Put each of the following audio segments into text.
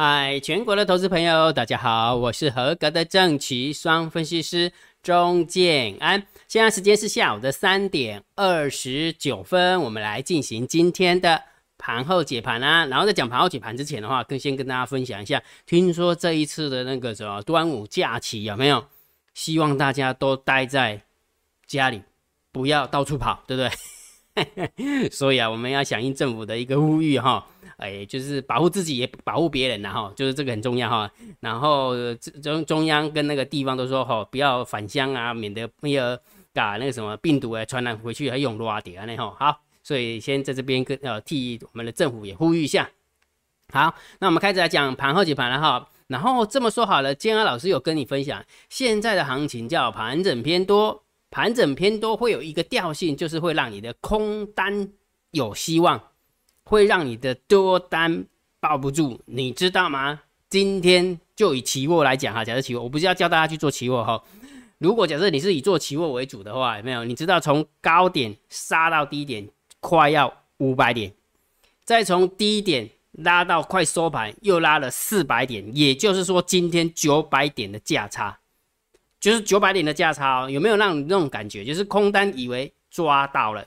嗨，全国的投资朋友，大家好，我是合格的正奇双分析师钟建安。现在时间是下午的三点二十九分，我们来进行今天的盘后解盘啊。然后在讲盘后解盘之前的话，更先跟大家分享一下，听说这一次的那个什么端午假期有没有？希望大家都待在家里，不要到处跑，对不对？所以啊，我们要响应政府的一个呼吁哈。哎，就是保护自己也保护别人，然后就是这个很重要哈。然后中中央跟那个地方都说哈，不要返乡啊，免得那个把那个什么病毒啊传染回去还用落地啊那哈。好，所以先在这边跟呃替我们的政府也呼吁一下。好，那我们开始来讲盘后解盘了哈。然后这么说好了，建安老师有跟你分享，现在的行情叫盘整偏多，盘整偏多会有一个调性，就是会让你的空单有希望。会让你的多单抱不住，你知道吗？今天就以期货来讲哈，假设期货，我不是要教大家去做期货哈。如果假设你是以做期货为主的话，有没有？你知道从高点杀到低点快要五百点，再从低点拉到快收盘又拉了四百点，也就是说今天九百点的价差，就是九百点的价差哦，有没有让你那种感觉？就是空单以为抓到了。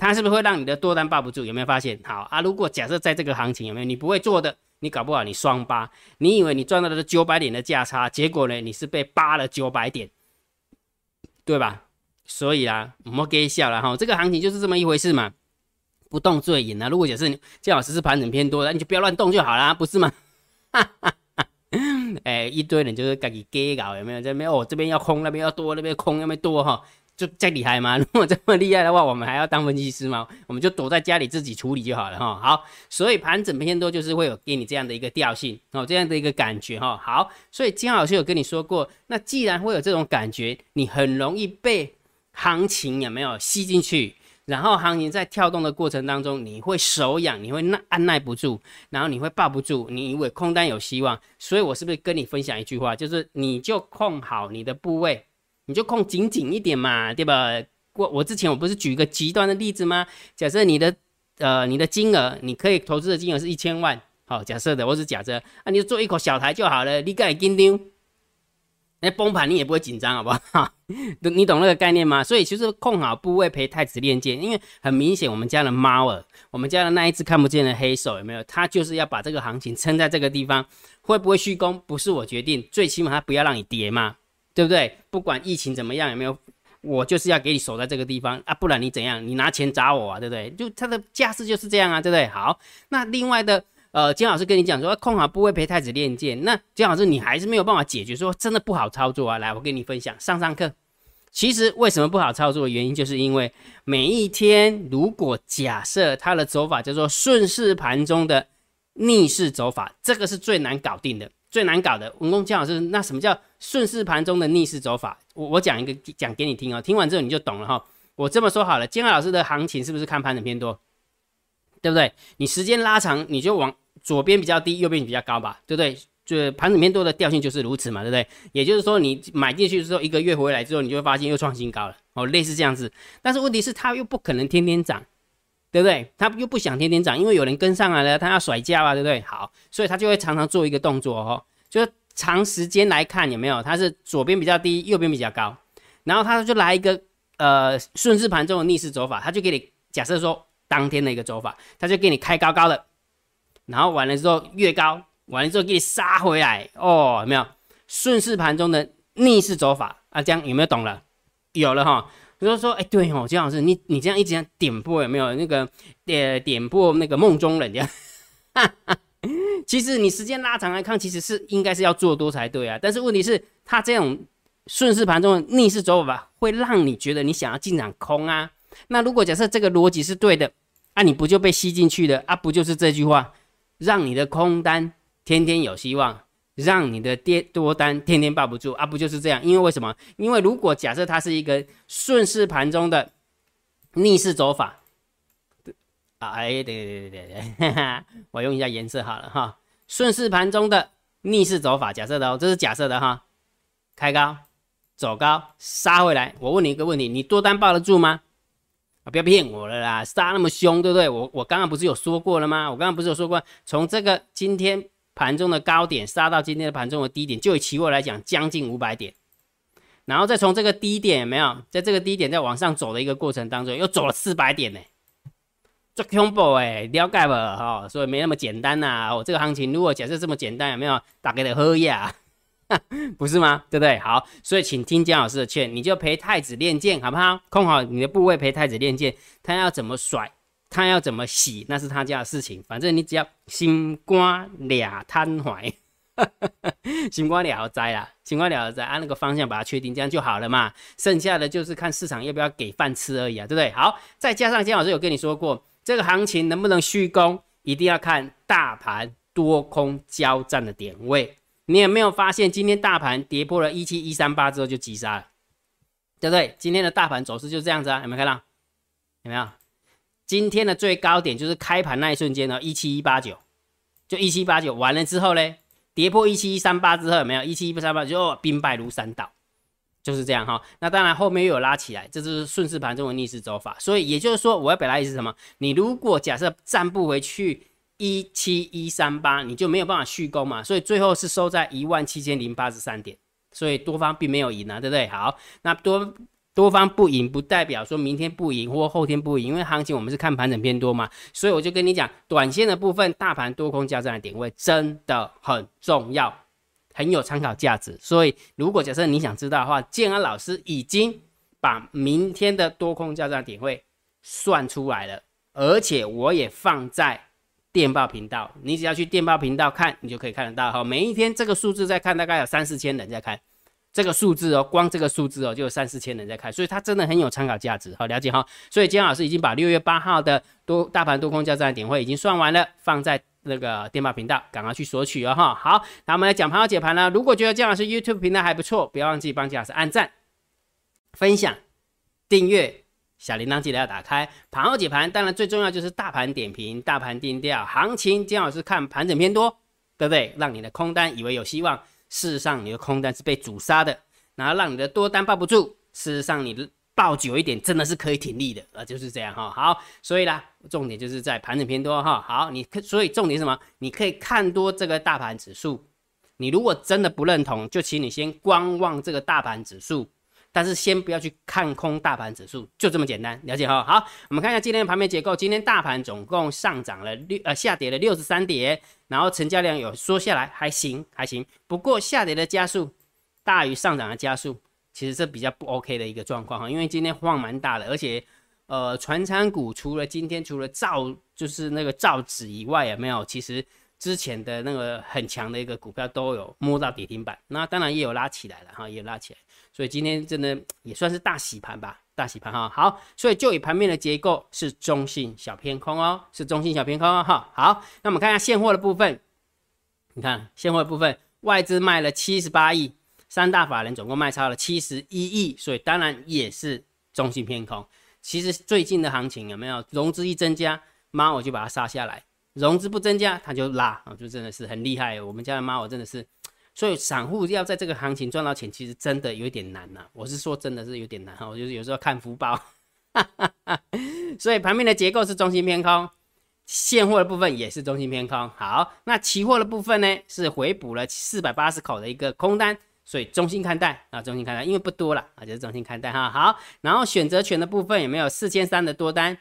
它是不是会让你的多单抱不住？有没有发现？好啊，如果假设在这个行情有没有你不会做的，你搞不好你双八，你以为你赚到的是九百点的价差，结果呢你是被扒了九百点，对吧？所以啊，我们给笑了哈，这个行情就是这么一回事嘛，不动最赢啊。如果假设你最好是是盘整偏多的，你就不要乱动就好啦，不是吗？哈哈哈，哎，一堆人就是自己给搞，有没有？这边哦，这边要空，那边要多，那边空，那边多哈。就再厉害吗？如果这么厉害的话，我们还要当分析师吗？我们就躲在家里自己处理就好了哈。好，所以盘整偏多就是会有给你这样的一个调性哦，这样的一个感觉哈。好，所以金老师有跟你说过，那既然会有这种感觉，你很容易被行情有没有吸进去？然后行情在跳动的过程当中，你会手痒，你会耐按耐不住，然后你会抱不住，你以为空单有希望，所以我是不是跟你分享一句话，就是你就控好你的部位。你就控紧紧一点嘛，对吧？我我之前我不是举一个极端的例子吗？假设你的呃你的金额，你可以投资的金额是一千万，好，假设的，我是假设，啊，你就做一口小台就好了，你敢紧丢？那崩盘你也不会紧张，好不好？你懂那个概念吗？所以其实控好部位陪太子练剑，因为很明显我们家的猫儿，我们家的那一只看不见的黑手有没有？它就是要把这个行情撑在这个地方，会不会虚攻不是我决定，最起码它不要让你跌嘛。对不对？不管疫情怎么样，有没有？我就是要给你守在这个地方啊，不然你怎样？你拿钱砸我啊，对不对？就他的架势就是这样啊，对不对？好，那另外的，呃，金老师跟你讲说，控好不会陪太子练剑。那金老师你还是没有办法解决，说真的不好操作啊。来，我跟你分享上上课。其实为什么不好操作的原因，就是因为每一天，如果假设它的走法叫做顺势盘中的逆势走法，这个是最难搞定的。最难搞的，文工姜老师，那什么叫顺势盘中的逆势走法？我我讲一个讲给你听哦，听完之后你就懂了哈。我这么说好了，金浩老师的行情是不是看盘整偏多？对不对？你时间拉长，你就往左边比较低，右边比较高吧，对不对？就盘整偏多的调性就是如此嘛，对不对？也就是说，你买进去之后一个月回来之后，你就会发现又创新高了哦，类似这样子。但是问题是它又不可能天天涨。对不对？他又不想天天涨，因为有人跟上来了，他要甩价啊，对不对？好，所以他就会常常做一个动作哦，就是长时间来看有没有，他是左边比较低，右边比较高，然后他就来一个呃顺势盘中的逆势走法，他就给你假设说当天的一个走法，他就给你开高高的，然后完了之后越高，完了之后给你杀回来哦，有没有顺势盘中的逆势走法啊？这样有没有懂了？有了哈。比如说，哎，对哦，姜老师，你你这样一直点破有没有那个点点破那个梦中人这样？其实你时间拉长来看，其实是应该是要做多才对啊。但是问题是，它这种顺势盘中的逆势走法，会让你觉得你想要进场空啊。那如果假设这个逻辑是对的，啊，你不就被吸进去了啊？不就是这句话，让你的空单天天有希望？让你的跌多单天天抱不住啊，不就是这样？因为为什么？因为如果假设它是一个顺势盘中的逆势走法，啊哎，对对对对对，我用一下颜色好了哈。顺势盘中的逆势走法，假设的哦，这是假设的哈。开高走高杀回来，我问你一个问题，你多单抱得住吗？啊，不要骗我了啦，杀那么凶，对不对？我我刚刚不是有说过了吗？我刚刚不是有说过，从这个今天。盘中的高点杀到今天的盘中的低点，就以期货来讲，将近五百点。然后再从这个低点有没有，在这个低点再往上走的一个过程当中，又走了四百点呢，做恐怖哎，了解不哈？所以没那么简单呐。哦，这个行情如果假设这么简单，有没有打给的喝呀？不是吗？对不对？好，所以请听姜老师的劝，你就陪太子练剑，好不好？控好你的部位，陪太子练剑。他要怎么甩，他要怎么洗，那是他家的事情。反正你只要心肝俩瘫怀，心肝俩灾啦，心肝俩灾，按那个方向把它确定，这样就好了嘛。剩下的就是看市场要不要给饭吃而已啊，对不对？好，再加上姜老师有跟你说过，这个行情能不能续攻，一定要看大盘多空交战的点位。你有没有发现，今天大盘跌破了一七一三八之后就急杀了，对不对？今天的大盘走势就这样子啊，有没有看到？有没有？今天的最高点就是开盘那一瞬间呢，一七一八九，就一七八九完了之后呢，跌破一七一三八之后有没有？一七一三八就兵败如山倒，就是这样哈。那当然后面又有拉起来，这就是顺势盘中的逆势走法。所以也就是说，我要表达意思是什么？你如果假设站不回去。一七一三八，你就没有办法续攻嘛，所以最后是收在一万七千零八十三点，所以多方并没有赢啊，对不对？好，那多多方不赢，不代表说明天不赢或后天不赢，因为行情我们是看盘整偏多嘛，所以我就跟你讲，短线的部分，大盘多空交战的点位真的很重要，很有参考价值。所以如果假设你想知道的话，建安老师已经把明天的多空交战点位算出来了，而且我也放在。电报频道，你只要去电报频道看，你就可以看得到哈。每一天这个数字在看，大概有三四千人在看这个数字哦，光这个数字哦就有三四千人在看，所以它真的很有参考价值，好了解哈。所以姜老师已经把六月八号的多大盘多空交战点会已经算完了，放在那个电报频道，赶快去索取哦哈。好，那我们来讲盘后解盘了。如果觉得姜老师 YouTube 频道还不错，不要忘记帮姜老师按赞、分享、订阅。小铃铛记得要打开，盘后解盘，当然最重要就是大盘点评、大盘定调、行情。姜老师看盘整偏多，对不对？让你的空单以为有希望，事实上你的空单是被阻杀的，然后让你的多单抱不住，事实上你抱久一点真的是可以挺立的啊，就是这样哈。好，所以啦，重点就是在盘整偏多哈。好，你可所以重点是什么？你可以看多这个大盘指数，你如果真的不认同，就请你先观望这个大盘指数。但是先不要去看空大盘指数，就这么简单，了解哈。好，我们看一下今天的盘面结构。今天大盘总共上涨了六呃下跌了六十三点，然后成交量有缩下来，还行还行。不过下跌的加速大于上涨的加速，其实这比较不 OK 的一个状况哈。因为今天晃蛮大的，而且呃，船产股除了今天除了造就是那个造纸以外，有没有？其实之前的那个很强的一个股票都有摸到跌停板，那当然也有拉起来了哈，也拉起来。所以今天真的也算是大洗盘吧，大洗盘哈。好，所以就以盘面的结构是中性小偏空哦，是中性小偏空哦哈。好，那我们看一下现货的部分，你看现货的部分，外资卖了七十八亿，三大法人总共卖超了七十一亿，所以当然也是中性偏空。其实最近的行情有没有融资一增加，妈我就把它杀下来；融资不增加，它就拉啊，就真的是很厉害。我们家的妈我真的是。所以散户要在这个行情赚到钱，其实真的有点难呐。我是说，真的是有点难哈。我就是有时候看福报，所以盘面的结构是中心偏空，现货的部分也是中心偏空。好，那期货的部分呢，是回补了四百八十口的一个空单，所以中心看待啊，中心看待，因为不多了啊，就是中心看待哈。好，然后选择权的部分有没有四千三的多单，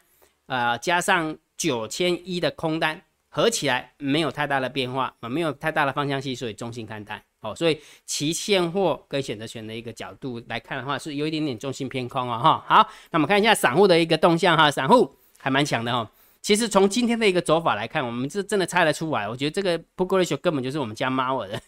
呃，加上九千一的空单，合起来没有太大的变化啊，没有太大的方向性，所以中心看待。好，所以其现货跟选择权的一个角度来看的话，是有一点点重心偏空啊，哈。好，那我们看一下散户的一个动向哈，散户还蛮强的哈。其实从今天的一个走法来看，我们是真的猜得出来。我觉得这个 Put Ratio 根本就是我们家猫儿的。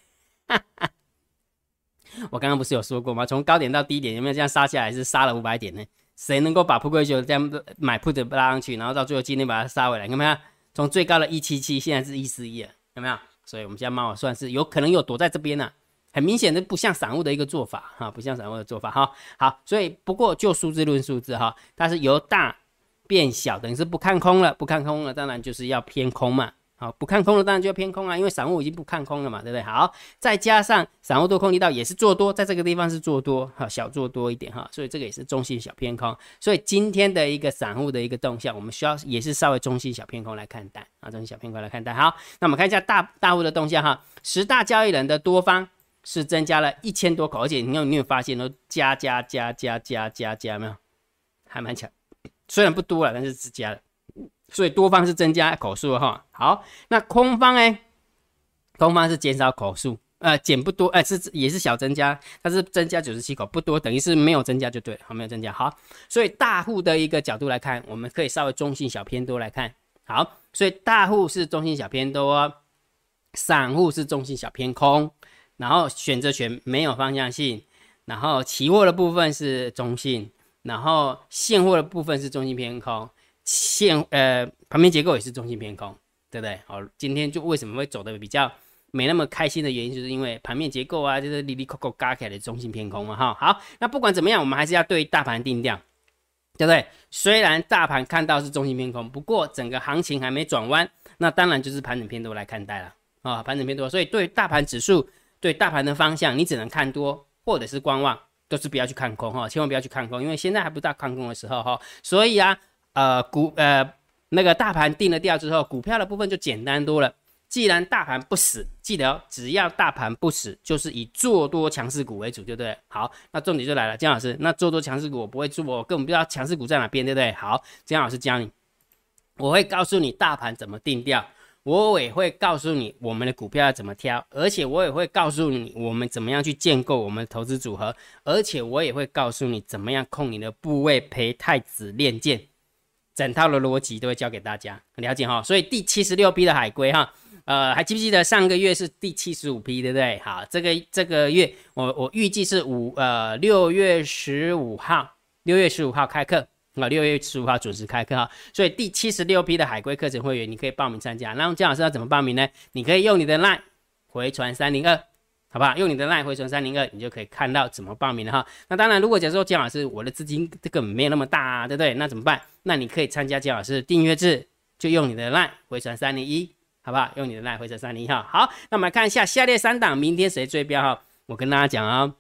我刚刚不是有说过吗？从高点到低点有没有这样杀下来？是杀了五百点呢？谁能够把 Put Ratio 这样买 Put 拉上去，然后到最后今天把它杀回来？有没有？从最高的一七七，现在是一四一了，有没有？所以，我们家猫算是有可能有躲在这边呢，很明显的不像散户的一个做法哈，不像散户的做法哈。好，所以不过就数字论数字哈，它是由大变小，等于是不看空了，不看空了，当然就是要偏空嘛。好，不看空的当然就要偏空啊，因为散户已经不看空了嘛，对不对？好，再加上散户多空力道也是做多，在这个地方是做多，哈，小做多一点哈，所以这个也是中性小偏空。所以今天的一个散户的一个动向，我们需要也是稍微中性小偏空来看待啊，中性小偏空来看待。好，那我们看一下大大户的动向哈，十大交易人的多方是增加了一千多口，而且你有你有发现都加加加加加加加没有？还蛮强，虽然不多了，但是是加了。所以多方是增加口数哈，好，那空方呢？空方是减少口数，呃，减不多，呃，是也是小增加，它是增加九十七口，不多，等于是没有增加就对了，好，没有增加，好，所以大户的一个角度来看，我们可以稍微中性小偏多来看，好，所以大户是中性小偏多，散户是中性小偏空，然后选择权没有方向性，然后期货的部分是中性，然后现货的部分是中性偏空。现呃，盘面结构也是中性偏空，对不对？好，今天就为什么会走的比较没那么开心的原因，就是因为盘面结构啊，就是里里扣扣嘎起来的中性偏空嘛，哈。好，那不管怎么样，我们还是要对大盘定调，对不对？虽然大盘看到是中性偏空，不过整个行情还没转弯，那当然就是盘整偏多来看待了啊，盘整偏多，所以对大盘指数，对大盘的方向，你只能看多或者是观望，都是不要去看空哈，千万不要去看空，因为现在还不到看空的时候哈，所以啊。呃，股呃那个大盘定了调之后，股票的部分就简单多了。既然大盘不死，记得，只要大盘不死，就是以做多强势股为主，对不对？好，那重点就来了，姜老师，那做多强势股我不会做，我根本不知道强势股在哪边，对不对？好，姜老师教你，我会告诉你大盘怎么定调，我也会告诉你我们的股票要怎么挑，而且我也会告诉你我们怎么样去建构我们的投资组合，而且我也会告诉你怎么样控你的部位陪太子练剑。整套的逻辑都会教给大家，很了解哈。所以第七十六批的海龟哈，呃，还记不记得上个月是第七十五批，对不对？好，这个这个月我我预计是五呃六月十五号，六月十五号开课啊，六月十五号准时开课哈。所以第七十六批的海龟课程会员，你可以报名参加。那姜老师要怎么报名呢？你可以用你的 LINE 回传三零二。好不好？用你的赖回存三零二，你就可以看到怎么报名了哈。那当然，如果假如说姜老师我的资金这个没有那么大，啊，对不对？那怎么办？那你可以参加姜老师订阅制，就用你的赖回传三零一，好不好？用你的赖回传三零一哈。好，那我们来看一下下列三档明天谁追标哈？我跟大家讲啊，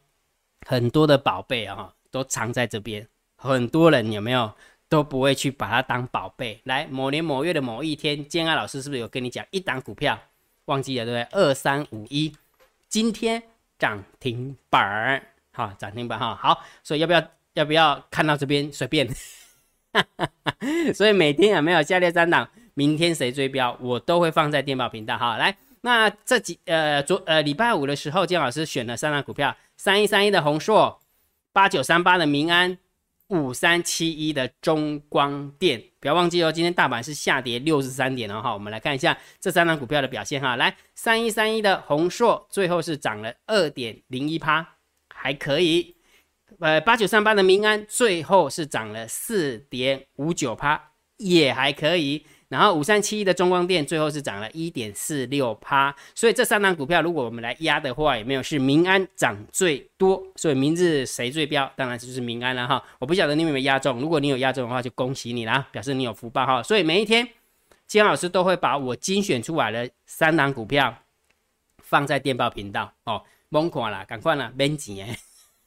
很多的宝贝啊都藏在这边，很多人有没有都不会去把它当宝贝。来，某年某月的某一天，建安老师是不是有跟你讲一档股票？忘记了对不对？二三五一。今天涨停板儿，好涨停板哈，好，所以要不要要不要看到这边随便，所以每天有没有下列三档，明天谁追标，我都会放在电报频道哈。来，那这几呃昨呃礼拜五的时候，姜老师选了三档股票，三一三一的宏硕，八九三八的民安。五三七一的中光电，不要忘记哦，今天大盘是下跌六十三点哦哈，我们来看一下这三张股票的表现哈，来三一三一的宏硕最后是涨了二点零一趴，还可以，呃八九三八的民安最后是涨了四点五九趴，也还可以。然后五三七一的中光电最后是涨了一点四六趴，所以这三档股票如果我们来压的话，有没有是民安涨最多？所以明日谁最标？当然就是民安了哈。我不晓得你有没有压中，如果你有压中的话，就恭喜你啦，表示你有福报哈。所以每一天，金老师都会把我精选出来的三档股票放在电报频道哦，懵垮了，赶快了，免钱哎。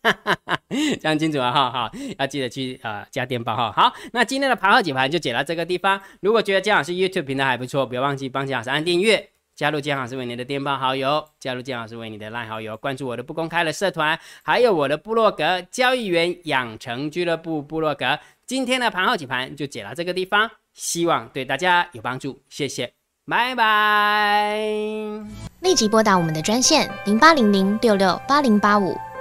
讲清楚啊哈，好，要记得去呃加电报哈。好，那今天的盘后解盘就解到这个地方。如果觉得姜老师 YouTube 频道还不错，不要忘记帮姜老师按订阅，加入姜老师为你的电报好友，加入姜老师为你的赖好友，关注我的不公开的社团，还有我的部落格交易员养成俱乐部部落格。今天的盘后解盘就解到这个地方，希望对大家有帮助，谢谢，拜拜。立即拨打我们的专线零八零零六六八零八五。